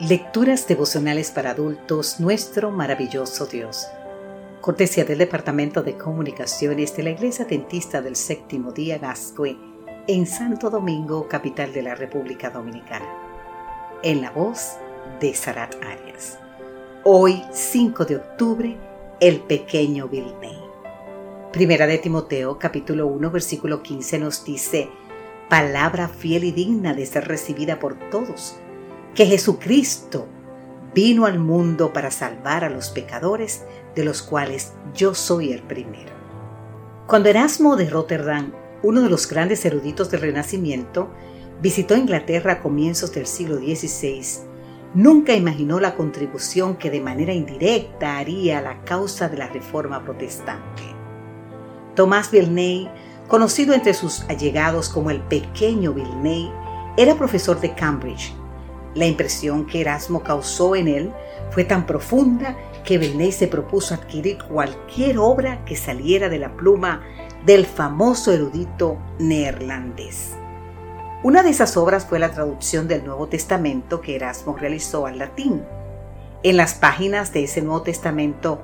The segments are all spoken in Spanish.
Lecturas devocionales para adultos, nuestro maravilloso Dios. Cortesía del Departamento de Comunicaciones de la Iglesia Dentista del Séptimo Día Gascue en Santo Domingo, capital de la República Dominicana. En la voz de Sarat Arias. Hoy, 5 de octubre, el pequeño Vilney. Primera de Timoteo, capítulo 1, versículo 15 nos dice, palabra fiel y digna de ser recibida por todos que Jesucristo vino al mundo para salvar a los pecadores, de los cuales yo soy el primero. Cuando Erasmo de Rotterdam, uno de los grandes eruditos del Renacimiento, visitó Inglaterra a comienzos del siglo XVI, nunca imaginó la contribución que de manera indirecta haría a la causa de la Reforma Protestante. Tomás Vilney, conocido entre sus allegados como el pequeño Vilney, era profesor de Cambridge la impresión que Erasmo causó en él fue tan profunda que Vilney se propuso adquirir cualquier obra que saliera de la pluma del famoso erudito neerlandés. Una de esas obras fue la traducción del Nuevo Testamento que Erasmo realizó al latín. En las páginas de ese Nuevo Testamento,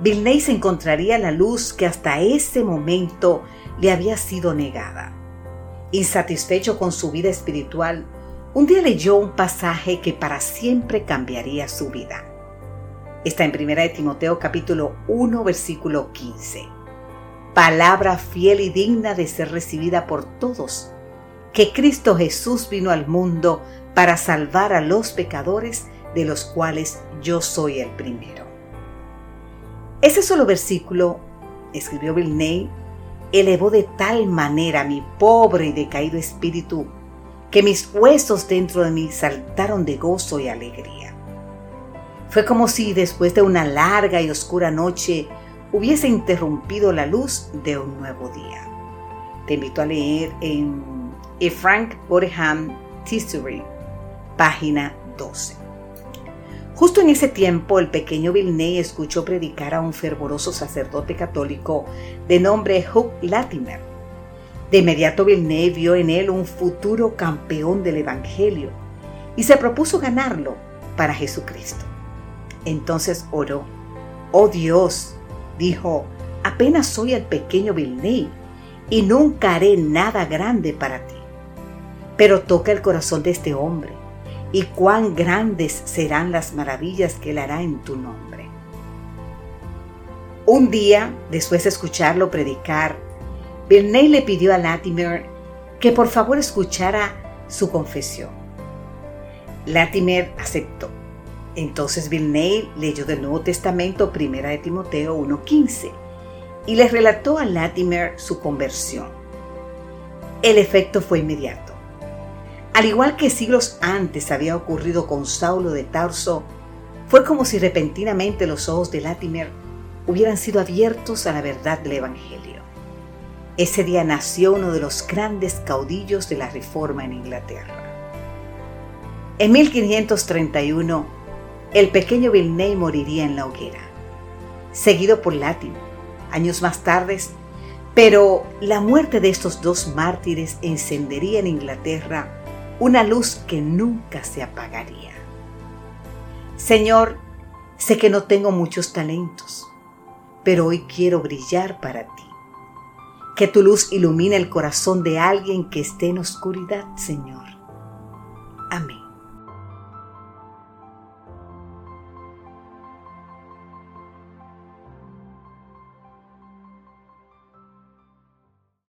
Vilney se encontraría la luz que hasta ese momento le había sido negada. Insatisfecho con su vida espiritual, un día leyó un pasaje que para siempre cambiaría su vida. Está en 1 de Timoteo capítulo 1 versículo 15. Palabra fiel y digna de ser recibida por todos, que Cristo Jesús vino al mundo para salvar a los pecadores, de los cuales yo soy el primero. Ese solo versículo, escribió Vilney, elevó de tal manera mi pobre y decaído espíritu que mis huesos dentro de mí saltaron de gozo y alegría. Fue como si después de una larga y oscura noche hubiese interrumpido la luz de un nuevo día. Te invito a leer en e. Frank Boreham History, página 12. Justo en ese tiempo, el pequeño Vilney escuchó predicar a un fervoroso sacerdote católico de nombre Hugh Latimer de inmediato Villeneuve vio en él un futuro campeón del Evangelio y se propuso ganarlo para Jesucristo. Entonces oró, oh Dios, dijo, apenas soy el pequeño Villeneuve y nunca haré nada grande para ti. Pero toca el corazón de este hombre y cuán grandes serán las maravillas que él hará en tu nombre. Un día, después de escucharlo predicar, Vilney le pidió a Latimer que por favor escuchara su confesión. Latimer aceptó. Entonces Vilney leyó del Nuevo Testamento Primera de Timoteo 1.15 y le relató a Latimer su conversión. El efecto fue inmediato. Al igual que siglos antes había ocurrido con Saulo de Tarso, fue como si repentinamente los ojos de Latimer hubieran sido abiertos a la verdad del Evangelio. Ese día nació uno de los grandes caudillos de la Reforma en Inglaterra. En 1531, el pequeño Vilney moriría en la hoguera, seguido por Latimer, años más tarde, pero la muerte de estos dos mártires encendería en Inglaterra una luz que nunca se apagaría. Señor, sé que no tengo muchos talentos, pero hoy quiero brillar para ti. Que tu luz ilumine el corazón de alguien que esté en oscuridad, Señor. Amén.